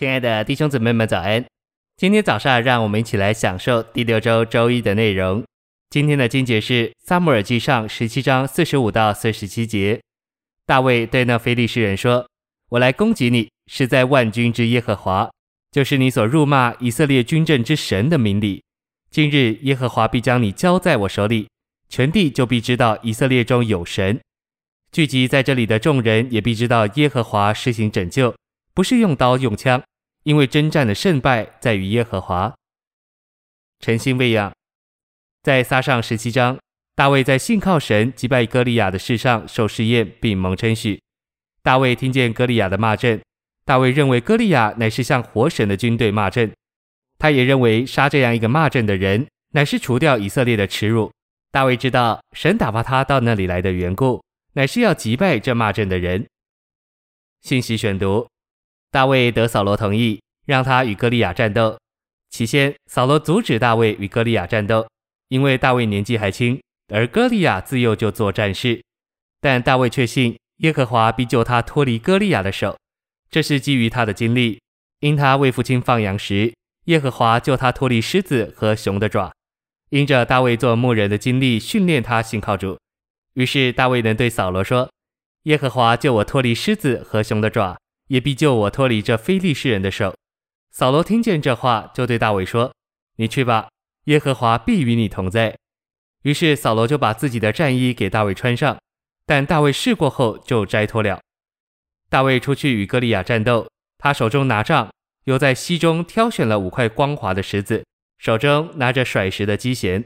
亲爱的弟兄姊妹们，早安！今天早上，让我们一起来享受第六周周一的内容。今天的经节是《撒母耳记上》十七章四十五到四十七节。大卫对那非利士人说：“我来攻击你，是在万军之耶和华，就是你所辱骂以色列军阵之神的名里。今日耶和华必将你交在我手里，全地就必知道以色列中有神。聚集在这里的众人也必知道耶和华施行拯救，不是用刀用枪。”因为征战的胜败在于耶和华。晨星喂养，在撒上十七章，大卫在信靠神击败歌利亚的事上受试验，并蒙称许。大卫听见歌利亚的骂阵，大卫认为歌利亚乃是向活神的军队骂阵，他也认为杀这样一个骂阵的人，乃是除掉以色列的耻辱。大卫知道神打发他到那里来的缘故，乃是要击败这骂阵的人。信息选读。大卫得扫罗同意，让他与歌利亚战斗。起先，扫罗阻止大卫与歌利亚战斗，因为大卫年纪还轻，而歌利亚自幼就做战士。但大卫确信耶和华必救他脱离歌利亚的手，这是基于他的经历，因他为父亲放羊时，耶和华救他脱离狮子和熊的爪。因着大卫做牧人的经历，训练他信靠主，于是大卫能对扫罗说：“耶和华救我脱离狮子和熊的爪。”也必救我脱离这非利士人的手。扫罗听见这话，就对大卫说：“你去吧，耶和华必与你同在。”于是扫罗就把自己的战衣给大卫穿上，但大卫试过后就摘脱了。大卫出去与歌利亚战斗，他手中拿杖，又在溪中挑选了五块光滑的石子，手中拿着甩石的机弦。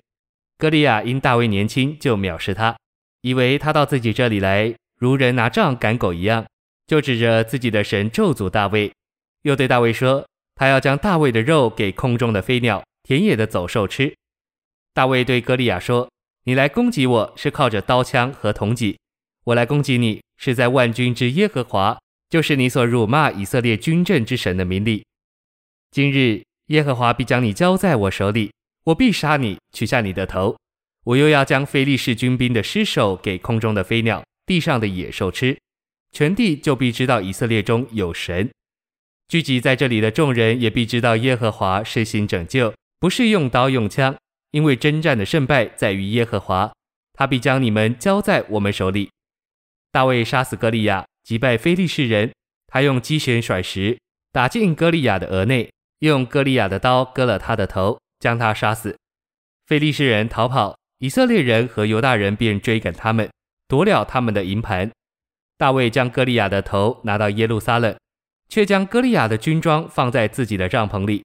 歌利亚因大卫年轻，就藐视他，以为他到自己这里来，如人拿杖赶狗一样。就指着自己的神咒诅大卫，又对大卫说：“他要将大卫的肉给空中的飞鸟、田野的走兽吃。”大卫对歌利亚说：“你来攻击我是靠着刀枪和铜戟，我来攻击你是在万军之耶和华，就是你所辱骂以色列军阵之神的名里。今日耶和华必将你交在我手里，我必杀你，取下你的头。我又要将非利士军兵的尸首给空中的飞鸟、地上的野兽吃。”全地就必知道以色列中有神，聚集在这里的众人也必知道耶和华施行拯救，不是用刀用枪，因为征战的胜败在于耶和华，他必将你们交在我们手里。大卫杀死歌利亚，击败非利士人，他用机弦甩石，打进歌利亚的额内，用歌利亚的刀割了他的头，将他杀死。非利士人逃跑，以色列人和犹大人便追赶他们，夺了他们的营盘。大卫将歌利亚的头拿到耶路撒冷，却将歌利亚的军装放在自己的帐篷里。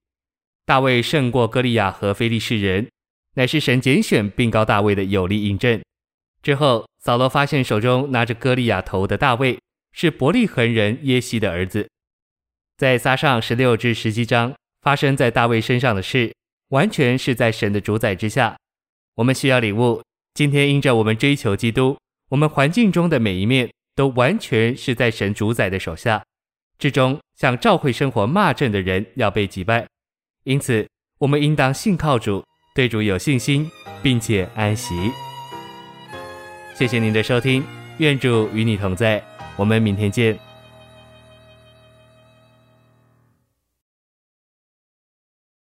大卫胜过歌利亚和非利士人，乃是神拣选并膏大卫的有力印证。之后，扫罗发现手中拿着歌利亚头的大卫是伯利恒人耶西的儿子。在撒上十六至十七章发生在大卫身上的事，完全是在神的主宰之下。我们需要领悟，今天因着我们追求基督，我们环境中的每一面。都完全是在神主宰的手下，至终向召会生活骂阵的人要被击败。因此，我们应当信靠主，对主有信心，并且安息。谢谢您的收听，愿主与你同在，我们明天见。